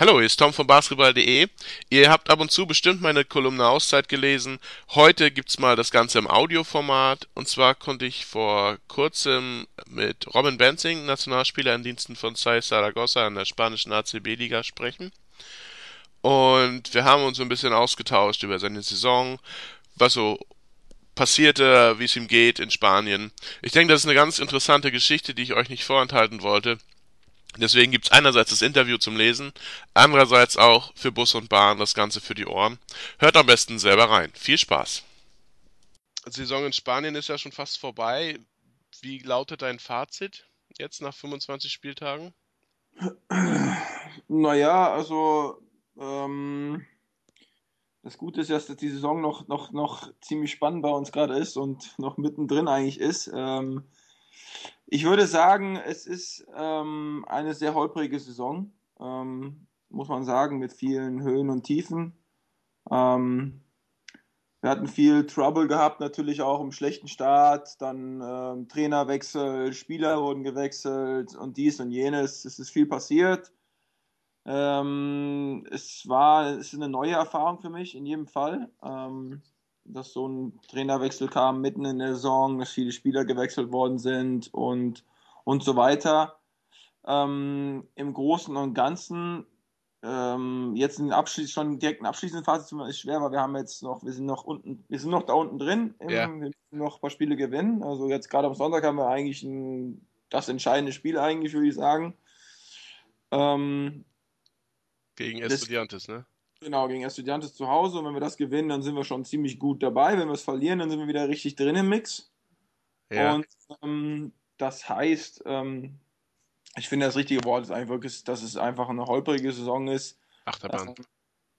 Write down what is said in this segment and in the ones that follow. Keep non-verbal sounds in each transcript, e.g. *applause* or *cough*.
Hallo, hier ist Tom von Basketball.de. Ihr habt ab und zu bestimmt meine Kolumne Auszeit gelesen. Heute gibt's mal das Ganze im Audioformat. Und zwar konnte ich vor kurzem mit Robin Benzing, Nationalspieler in Diensten von Sai Saragossa in der spanischen ACB-Liga sprechen. Und wir haben uns ein bisschen ausgetauscht über seine Saison, was so passierte, wie es ihm geht in Spanien. Ich denke, das ist eine ganz interessante Geschichte, die ich euch nicht vorenthalten wollte. Deswegen gibt's einerseits das Interview zum Lesen, andererseits auch für Bus und Bahn das Ganze für die Ohren. Hört am besten selber rein. Viel Spaß. Saison in Spanien ist ja schon fast vorbei. Wie lautet dein Fazit jetzt nach 25 Spieltagen? *clears throat* Naja, also ähm, das Gute ist ja, dass die Saison noch, noch, noch ziemlich spannend bei uns gerade ist und noch mittendrin eigentlich ist. Ähm, ich würde sagen, es ist ähm, eine sehr holprige Saison, ähm, muss man sagen, mit vielen Höhen und Tiefen. Ähm, wir hatten viel Trouble gehabt, natürlich auch im schlechten Start, dann ähm, Trainerwechsel, Spieler wurden gewechselt und dies und jenes. Es ist viel passiert. Ähm, es war es ist eine neue Erfahrung für mich in jedem Fall. Dass so ein Trainerwechsel kam mitten in der Saison, dass viele Spieler gewechselt worden sind und, und so weiter. Ähm, Im Großen und Ganzen ähm, jetzt in Abschluss, schon direkt in abschließenden Phase ist schwer, weil wir haben jetzt noch, wir sind noch unten, wir sind noch da unten drin, im, ja. wir müssen noch ein paar Spiele gewinnen. Also jetzt gerade am Sonntag haben wir eigentlich ein, das entscheidende Spiel eigentlich, würde ich sagen. Ähm, Gegen Estudiantes, ne? Genau, gegen Estudiantes zu Hause. Und wenn wir das gewinnen, dann sind wir schon ziemlich gut dabei. Wenn wir es verlieren, dann sind wir wieder richtig drin im Mix. Ja. Und ähm, das heißt, ähm, ich finde, das richtige Wort ist einfach, dass es einfach eine holprige Saison ist. Achterbahn. Äh,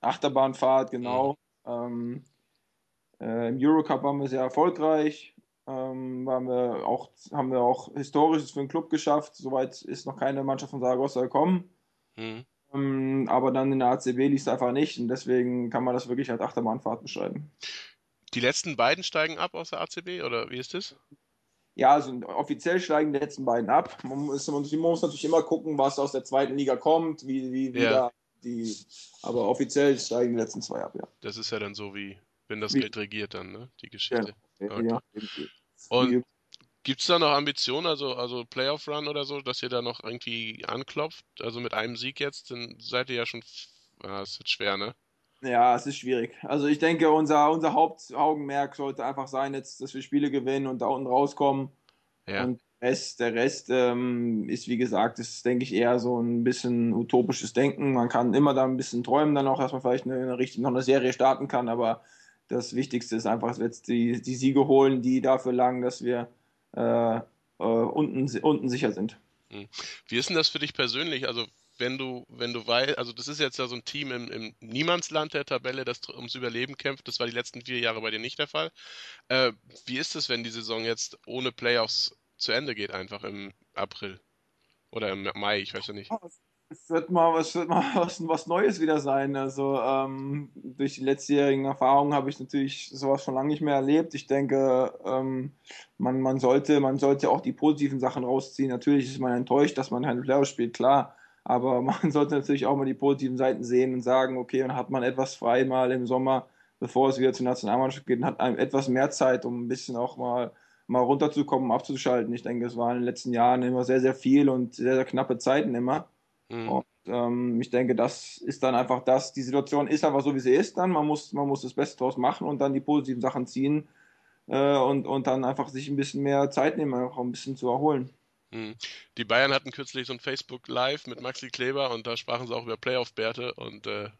Achterbahnfahrt, genau. Mhm. Ähm, äh, Im Eurocup waren wir sehr erfolgreich. Ähm, wir auch, haben wir auch Historisches für den Club geschafft. Soweit ist noch keine Mannschaft von Saragossa gekommen. Mhm. Ähm, aber dann in der ACB liest einfach nicht und deswegen kann man das wirklich als Achterbahnfahrt beschreiben. Die letzten beiden steigen ab aus der ACB oder wie ist das? Ja, also offiziell steigen die letzten beiden ab. Man muss, man muss natürlich immer gucken, was aus der zweiten Liga kommt, wie, wie, wie ja. die. Aber offiziell steigen die letzten zwei ab, ja. Das ist ja dann so wie, wenn das wie, Geld regiert dann, ne? Die Geschichte. Ja, okay. ja Und Gibt es da noch Ambitionen, also, also Playoff-Run oder so, dass ihr da noch irgendwie anklopft? Also mit einem Sieg jetzt, dann seid ihr ja schon. Ja, es wird schwer, ne? Ja, es ist schwierig. Also ich denke, unser, unser Hauptaugenmerk sollte einfach sein, jetzt, dass wir Spiele gewinnen und da unten rauskommen. Ja. Und der Rest, der Rest ähm, ist, wie gesagt, ist, denke ich, eher so ein bisschen utopisches Denken. Man kann immer da ein bisschen träumen, dann auch, dass man vielleicht eine, eine richtig, noch eine Serie starten kann, aber das Wichtigste ist einfach, dass wir jetzt die, die Siege holen, die dafür langen, dass wir äh, äh, unten, unten sicher sind. Hm. Wie ist denn das für dich persönlich? Also wenn du, wenn du weißt, also das ist jetzt ja so ein Team im, im Niemandsland der Tabelle, das ums Überleben kämpft. Das war die letzten vier Jahre bei dir nicht der Fall. Äh, wie ist es, wenn die Saison jetzt ohne Playoffs zu Ende geht, einfach im April? Oder im Mai, ich weiß ja nicht es wird mal, es wird mal *laughs* was, was Neues wieder sein. Also ähm, durch die letztjährigen Erfahrungen habe ich natürlich sowas schon lange nicht mehr erlebt. Ich denke, ähm, man, man, sollte, man sollte auch die positiven Sachen rausziehen. Natürlich ist man enttäuscht, dass man keine Playoffs spielt, klar. Aber *laughs* man sollte natürlich auch mal die positiven Seiten sehen und sagen, okay, dann hat man etwas frei mal im Sommer, bevor es wieder zur Nationalmannschaft geht, und hat einem etwas mehr Zeit, um ein bisschen auch mal mal runterzukommen, abzuschalten. Ich denke, es war in den letzten Jahren immer sehr, sehr viel und sehr, sehr knappe Zeiten immer. Mhm. Und ähm, ich denke, das ist dann einfach das. Die Situation ist einfach so, wie sie ist. Dann man muss, man muss das Beste draus machen und dann die positiven Sachen ziehen äh, und, und dann einfach sich ein bisschen mehr Zeit nehmen, auch ein bisschen zu erholen. Mhm. Die Bayern hatten kürzlich so ein Facebook Live mit Maxi Kleber und da sprachen sie auch über Playoff-Bärte und äh,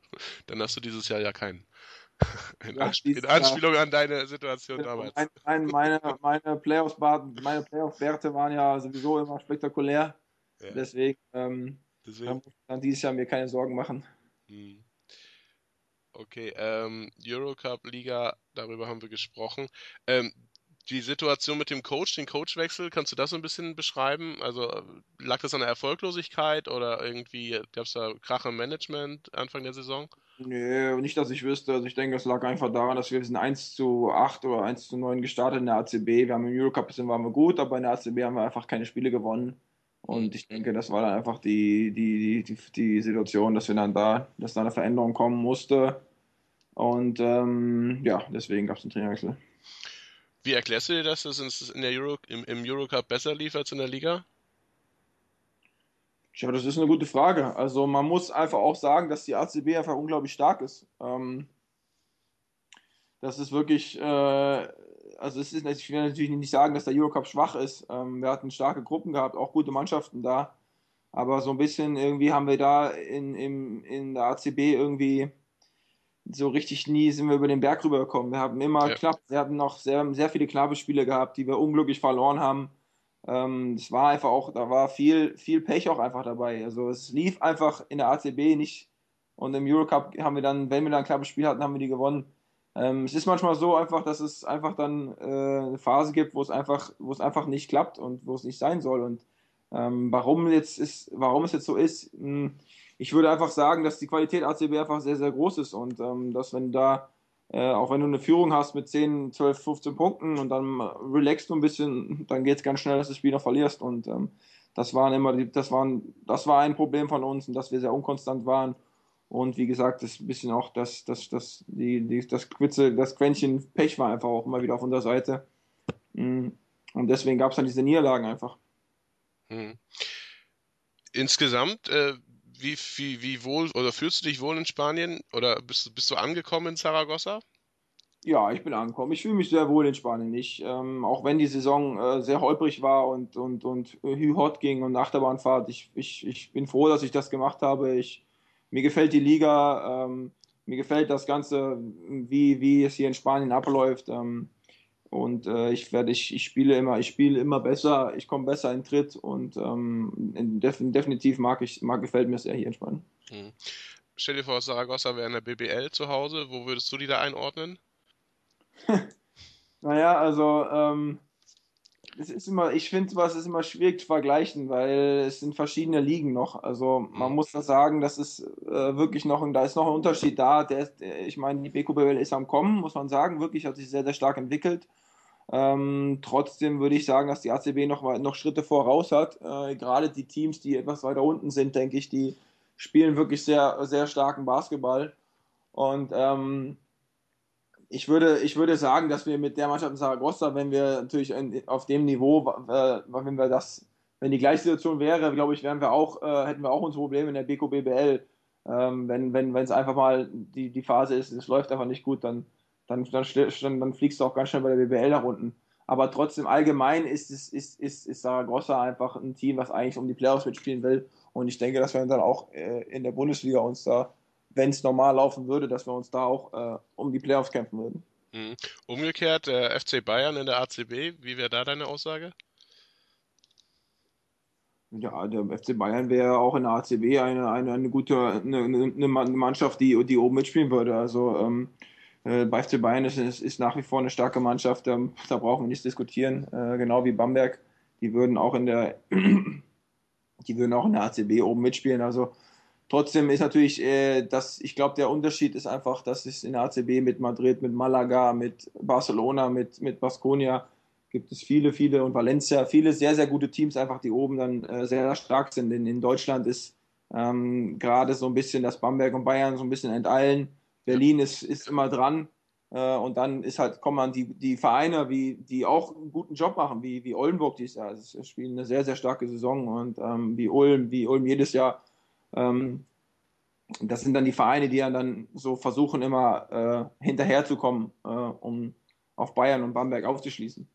dann hast du dieses Jahr ja keinen. *laughs* In, ja, Ansp in Anspielung an deine Situation damals. Mein, mein, meine meine Playoff-Bärte Playoff waren ja sowieso immer spektakulär. Ja. Deswegen ähm, Deswegen. Dann dieses Jahr mir keine Sorgen machen. Hm. Okay, ähm, Eurocup Liga, darüber haben wir gesprochen. Ähm, die Situation mit dem Coach, den Coachwechsel, kannst du das so ein bisschen beschreiben? Also lag das an der Erfolglosigkeit oder irgendwie gab es da Krach im Management Anfang der Saison? Nee, nicht, dass ich wüsste. Also ich denke, es lag einfach daran, dass wir sind 1 zu 8 oder 1 zu 9 gestartet in der ACB. Wir haben im Eurocup sind waren wir gut, aber in der ACB haben wir einfach keine Spiele gewonnen. Und ich denke, das war dann einfach die, die, die, die, Situation, dass wir dann da, dass da eine Veränderung kommen musste. Und ähm, ja, deswegen gab es den Trainerwechsel. Wie erklärst du dir das, dass es in der Euro, im, im Eurocup besser lief als in der Liga? Ja, das ist eine gute Frage. Also man muss einfach auch sagen, dass die ACB einfach unglaublich stark ist. Ähm, das ist wirklich, äh, also es ist, ich will natürlich nicht sagen, dass der Eurocup schwach ist. Ähm, wir hatten starke Gruppen gehabt, auch gute Mannschaften da. Aber so ein bisschen irgendwie haben wir da in, in, in der ACB irgendwie so richtig nie sind wir über den Berg rübergekommen. Wir haben immer ja. knapp, wir hatten noch sehr, sehr viele knappe Spiele gehabt, die wir unglücklich verloren haben. Ähm, das war einfach auch, da war viel, viel Pech auch einfach dabei. Also es lief einfach in der ACB nicht und im Eurocup haben wir dann, wenn wir dann ein knappes Spiel hatten, haben wir die gewonnen. Ähm, es ist manchmal so einfach, dass es einfach dann äh, eine Phase gibt, wo es einfach, wo es einfach nicht klappt und wo es nicht sein soll. Und ähm, warum jetzt ist, warum es jetzt so ist, mh, hm, ich würde einfach sagen, dass die Qualität ACB einfach sehr, sehr groß ist und ähm, dass wenn da, äh, auch wenn du eine Führung hast mit 10, 12, 15 Punkten und dann relaxst du ein bisschen, dann geht es ganz schnell, dass du das Spiel noch verlierst und ähm, das waren immer, die, das waren, das war ein Problem von uns und dass wir sehr unkonstant waren und wie gesagt, das ist ein bisschen auch das, das, das, die, die, das Quitze, das Quäntchen Pech war einfach auch immer wieder auf unserer Seite. Mm. Und deswegen gab es dann diese Niederlagen einfach. Hm. Insgesamt, äh, wie, wie, wie wohl oder fühlst du dich wohl in Spanien oder bist, bist du angekommen in Zaragoza? Ja, ich bin angekommen. Ich fühle mich sehr wohl in Spanien. Ich, ähm, auch wenn die Saison äh, sehr holprig war und, und, und hü-hot ging und Achterbahnfahrt, ich, ich, ich bin froh, dass ich das gemacht habe. Ich, mir gefällt die Liga, ähm, mir gefällt das Ganze, wie, wie es hier in Spanien abläuft. Ähm, und äh, ich werde, ich, ich spiele immer, ich spiele immer besser, ich komme besser in Tritt und ähm, def definitiv mag ich, mag, gefällt mir sehr hier in Spanien. Hm. Stell dir vor, Saragossa wäre in der BBL zu Hause, wo würdest du die da einordnen? *laughs* naja, also ähm, es ist immer, ich finde, was ist immer schwierig zu vergleichen, weil es sind verschiedene Ligen noch. Also man mhm. muss da sagen, das ist äh, wirklich noch, da ist noch ein Unterschied da. Der, der ich meine, die BQBL ist am Kommen, muss man sagen, wirklich hat sich sehr, sehr stark entwickelt. Ähm, trotzdem würde ich sagen, dass die ACB noch, noch Schritte voraus hat. Äh, gerade die Teams, die etwas weiter unten sind, denke ich, die spielen wirklich sehr, sehr starken Basketball. Und ähm, ich, würde, ich würde sagen, dass wir mit der Mannschaft in Saragossa, wenn wir natürlich auf dem Niveau, äh, wenn wir das, wenn die gleiche Situation wäre, glaube ich, wären wir auch, äh, hätten wir auch unsere Probleme in der BKBBL. Ähm, wenn wenn es einfach mal die, die Phase ist, es läuft einfach nicht gut, dann dann, dann, dann fliegst du auch ganz schnell bei der BBL nach unten. Aber trotzdem allgemein ist, es, ist, ist, ist Saragossa einfach ein Team, was eigentlich um die Playoffs mitspielen will. Und ich denke, dass wir dann auch äh, in der Bundesliga uns da, wenn es normal laufen würde, dass wir uns da auch äh, um die Playoffs kämpfen würden. Mhm. Umgekehrt, der FC Bayern in der ACB, wie wäre da deine Aussage? Ja, der FC Bayern wäre auch in der ACB eine, eine, eine gute eine, eine Mannschaft, die, die oben mitspielen würde. Also ähm, äh, bei FC Bayern ist, ist, ist, nach wie vor eine starke Mannschaft, da, da brauchen wir nicht diskutieren. Äh, genau wie Bamberg, die würden auch in der *clears throat* die würden auch in der ACB oben mitspielen. Also trotzdem ist natürlich, äh, das, ich glaube, der Unterschied ist einfach, dass es in der ACB mit Madrid, mit Malaga, mit Barcelona, mit, mit Baskonia gibt es viele, viele und Valencia, viele sehr, sehr gute Teams einfach, die oben dann äh, sehr stark sind. In, in Deutschland ist ähm, gerade so ein bisschen das Bamberg und Bayern so ein bisschen enteilen Berlin ist, ist immer dran. Äh, und dann ist halt, kommen die, die Vereine, wie, die auch einen guten Job machen, wie, wie Oldenburg dieses Jahr. Sie spielen eine sehr, sehr starke Saison und ähm, wie Ulm, wie Ulm jedes Jahr. Ähm, das sind dann die Vereine, die dann so versuchen, immer äh, hinterherzukommen, äh, um auf Bayern und Bamberg aufzuschließen.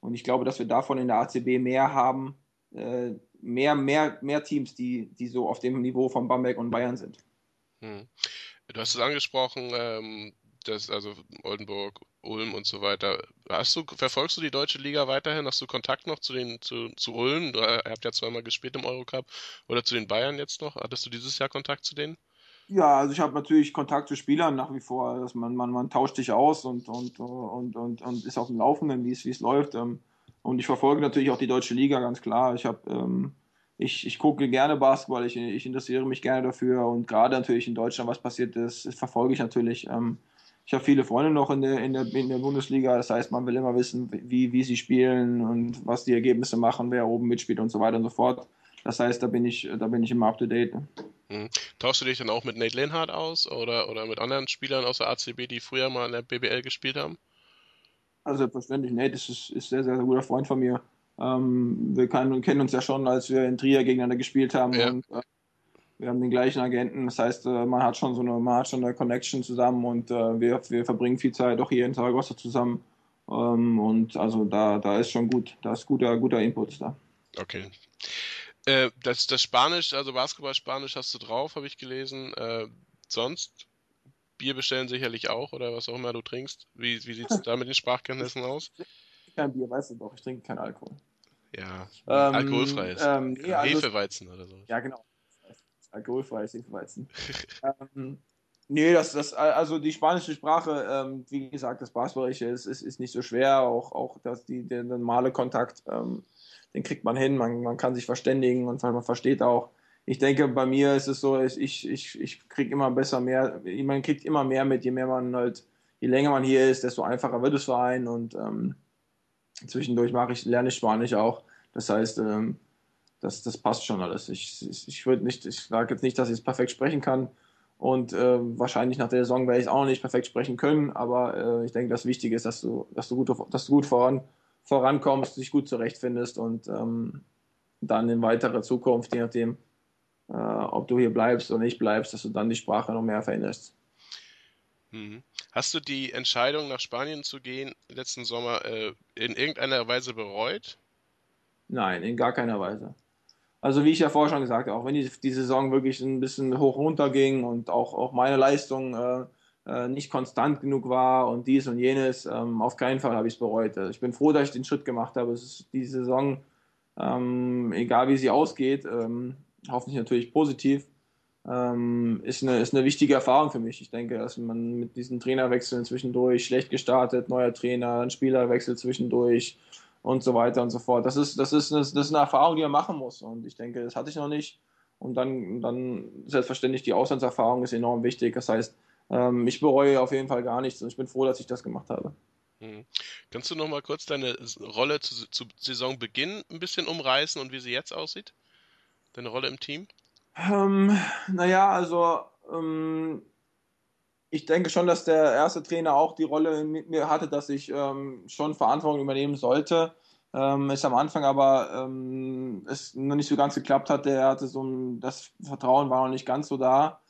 Und ich glaube, dass wir davon in der ACB mehr haben, äh, mehr, mehr, mehr Teams, die, die so auf dem Niveau von Bamberg und Bayern sind. Hm. Du hast es angesprochen, ähm, das, also Oldenburg, Ulm und so weiter. Hast du, verfolgst du die deutsche Liga weiterhin? Hast du Kontakt noch zu den, zu, zu Ulm? Du ihr habt ja zweimal gespielt im Eurocup oder zu den Bayern jetzt noch. Hattest du dieses Jahr Kontakt zu denen? Ja, also ich habe natürlich Kontakt zu Spielern nach wie vor. Dass man, man, man tauscht sich aus und, und, und, und, und ist auf dem Laufenden, wie es läuft. Ähm, und ich verfolge natürlich auch die deutsche Liga, ganz klar. Ich habe ähm, ich, ich gucke gerne Basketball, ich, ich interessiere mich gerne dafür und gerade natürlich in Deutschland, was passiert ist, verfolge ich natürlich. Ähm, ich habe viele Freunde noch in der, in, der, in der Bundesliga, das heißt, man will immer wissen, wie, wie sie spielen und was die Ergebnisse machen, wer oben mitspielt und so weiter und so fort. Das heißt, da bin ich, da bin ich immer up to date. Mhm. Tauschst du dich dann auch mit Nate Lenhardt aus oder, oder mit anderen Spielern aus der ACB, die früher mal in der BBL gespielt haben? Also selbstverständlich, Nate ist, ist sehr, sehr, sehr guter Freund von mir. Ähm, wir kann, kennen uns ja schon, als wir in Trier gegeneinander gespielt haben ja. und äh, wir haben den gleichen Agenten. Das heißt, äh, man hat schon so eine, man hat schon eine Connection zusammen und äh, wir, wir verbringen viel Zeit auch hier in Zaragoza zusammen. Ähm, und also da, da ist schon gut, da ist guter, guter Input da. Okay. Äh, das, das Spanisch, also Basketball-Spanisch hast du drauf, habe ich gelesen. Äh, sonst Bier bestellen sicherlich auch oder was auch immer du trinkst. Wie, wie sieht es *laughs* da mit den Sprachkenntnissen aus? Kein Bier, weißt du doch, ich trinke keinen Alkohol. Ja, ähm, alkoholfreies. Ähm, nee, also, Hefeweizen oder so. Ja, genau. Alkoholfreies Hefeweizen. *laughs* ähm, nee, das, das, also die spanische Sprache, ähm, wie gesagt, das Basketballische ist, ist, ist nicht so schwer. Auch, auch dass die, der normale Kontakt ähm, den kriegt man hin, man, man kann sich verständigen und man versteht auch. Ich denke, bei mir ist es so, ich, ich, ich kriege immer besser mehr, man kriegt immer mehr mit, je mehr man halt, je länger man hier ist, desto einfacher wird es für einen und ähm, zwischendurch mache ich, lerne ich Spanisch auch. Das heißt, ähm, das, das passt schon alles. Ich, ich, ich würde nicht, ich sage jetzt nicht, dass ich es perfekt sprechen kann. Und äh, wahrscheinlich nach der Saison werde ich es auch noch nicht perfekt sprechen können, aber äh, ich denke, das Wichtige ist, dass du, dass du gut, dass du gut voran, vorankommst, dich gut zurechtfindest und ähm, dann in weiterer Zukunft, je nachdem, äh, ob du hier bleibst oder nicht bleibst, dass du dann die Sprache noch mehr veränderst. Mhm. Hast du die Entscheidung, nach Spanien zu gehen, letzten Sommer äh, in irgendeiner Weise bereut? Nein, in gar keiner Weise. Also wie ich ja vorher schon gesagt habe, auch wenn die, die Saison wirklich ein bisschen hoch runter ging und auch, auch meine Leistung äh, äh, nicht konstant genug war und dies und jenes. Ähm, auf keinen Fall habe ich es bereut. Also ich bin froh, dass ich den Schritt gemacht habe. Es ist die Saison, ähm, egal wie sie ausgeht, ähm, hoffentlich natürlich positiv, ähm, ist, eine, ist eine wichtige Erfahrung für mich. Ich denke, dass man mit diesen Trainerwechseln zwischendurch schlecht gestartet, neuer Trainer, ein Spielerwechsel zwischendurch und so weiter und so fort. Das ist, das ist, eine, das ist eine Erfahrung, die man machen muss. Und ich denke, das hatte ich noch nicht. Und dann, dann selbstverständlich die Auslandserfahrung ist enorm wichtig. Das heißt, ähm, ich bereue auf jeden Fall gar nichts und ich bin froh, dass ich das gemacht habe. Mhm. Kannst du noch mal kurz deine Rolle zu, zu Saisonbeginn ein bisschen umreißen und wie sie jetzt aussieht? Deine Rolle im Team? Ähm, naja, also ähm, ich denke schon, dass der erste Trainer auch die Rolle mit mir hatte, dass ich ähm, schon Verantwortung übernehmen sollte. Ähm, ist am Anfang aber ähm, es noch nicht so ganz geklappt hatte. Er hatte so ein, das Vertrauen war noch nicht ganz so da.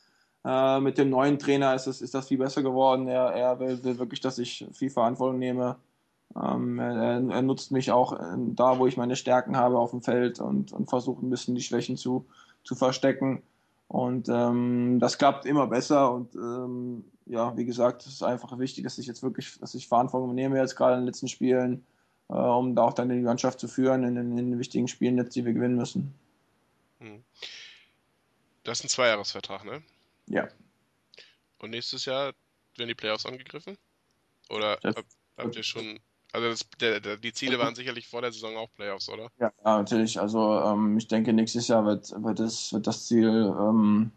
Äh, mit dem neuen Trainer ist, es, ist das viel besser geworden. Er, er will, will wirklich, dass ich viel Verantwortung nehme. Ähm, er, er, nutzt mich auch äh, da, wo ich meine Stärken habe auf dem Feld und, und versucht ein bisschen die Schwächen zu, zu verstecken. Und ähm, das klappt immer besser. Und ähm, ja, wie gesagt, es ist einfach wichtig, dass ich jetzt wirklich, dass ich Verantwortung nehme jetzt gerade in den letzten Spielen, äh, um da auch dann die Mannschaft zu führen in, in, in den wichtigen Spielen jetzt, die wir gewinnen müssen. Hm. Das ist ein Zweijahresvertrag, ne? Ja. Und nächstes Jahr werden die Playoffs angegriffen? Oder hab, habt ihr schon. Also das, der, der, die Ziele waren sicherlich vor der Saison auch Playoffs, oder? Ja, ja natürlich. Also ähm, ich denke, nächstes Jahr wird, wird, das, wird das Ziel ähm,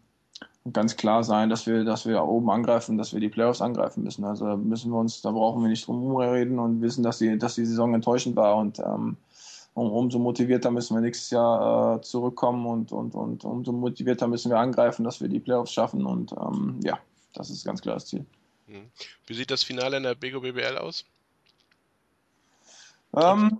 ganz klar sein, dass wir, dass wir oben angreifen, dass wir die Playoffs angreifen müssen. Also müssen wir uns, da brauchen wir nicht drum reden und wissen, dass die, dass die Saison enttäuschend war und ähm, um, umso motivierter müssen wir nächstes Jahr äh, zurückkommen und, und, und umso motivierter müssen wir angreifen, dass wir die Playoffs schaffen. Und ähm, ja, das ist ganz klar das Ziel. Hm. Wie sieht das Finale in der Bego BBL aus? Ähm,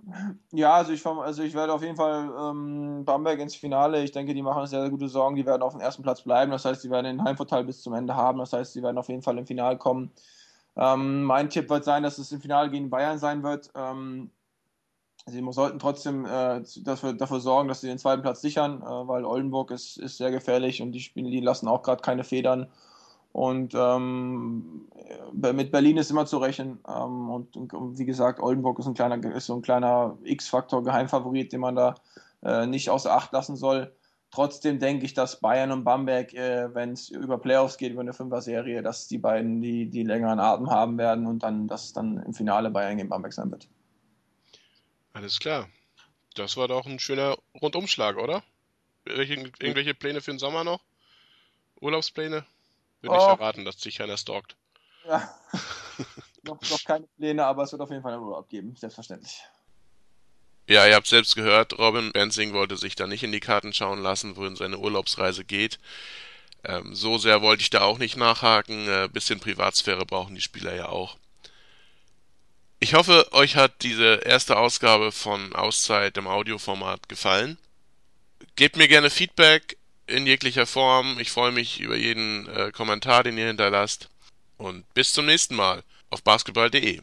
ja, also ich, also ich werde auf jeden Fall ähm, Bamberg ins Finale. Ich denke, die machen sehr, sehr gute Sorgen. Die werden auf dem ersten Platz bleiben. Das heißt, sie werden den Heimvorteil bis zum Ende haben. Das heißt, sie werden auf jeden Fall im Finale kommen. Ähm, mein Tipp wird sein, dass es im Finale gegen Bayern sein wird. Ähm, Sie sollten trotzdem äh, dafür, dafür sorgen, dass sie den zweiten Platz sichern, äh, weil Oldenburg ist, ist sehr gefährlich und die Spiele, die lassen auch gerade keine Federn. Und ähm, mit Berlin ist immer zu rechnen. Ähm, und, und, wie gesagt, Oldenburg ist, ein kleiner, so ein kleiner X-Faktor, Geheimfavorit, den man da äh, nicht außer Acht lassen soll. Trotzdem denke ich, dass Bayern und Bamberg, äh, wenn es über Playoffs geht, über eine Fünfer-Serie, dass die beiden die, die längeren Atem haben werden und dann, dass dann im Finale Bayern gegen Bamberg sein wird. Alles klar. Das war doch ein schöner Rundumschlag, oder? Welche, irgendwelche Pläne für den Sommer noch? Urlaubspläne? Würde oh. ich erwarten, dass sich keiner stalkt. Ja. *laughs* noch, noch keine Pläne, aber es wird auf jeden Fall einen Urlaub geben, selbstverständlich. Ja, ihr habt selbst gehört, Robin Benzing wollte sich da nicht in die Karten schauen lassen, wohin seine Urlaubsreise geht. Ähm, so sehr wollte ich da auch nicht nachhaken. Äh, bisschen Privatsphäre brauchen die Spieler ja auch. Ich hoffe, euch hat diese erste Ausgabe von Auszeit im Audioformat gefallen. Gebt mir gerne Feedback in jeglicher Form. Ich freue mich über jeden äh, Kommentar, den ihr hinterlasst. Und bis zum nächsten Mal auf basketball.de.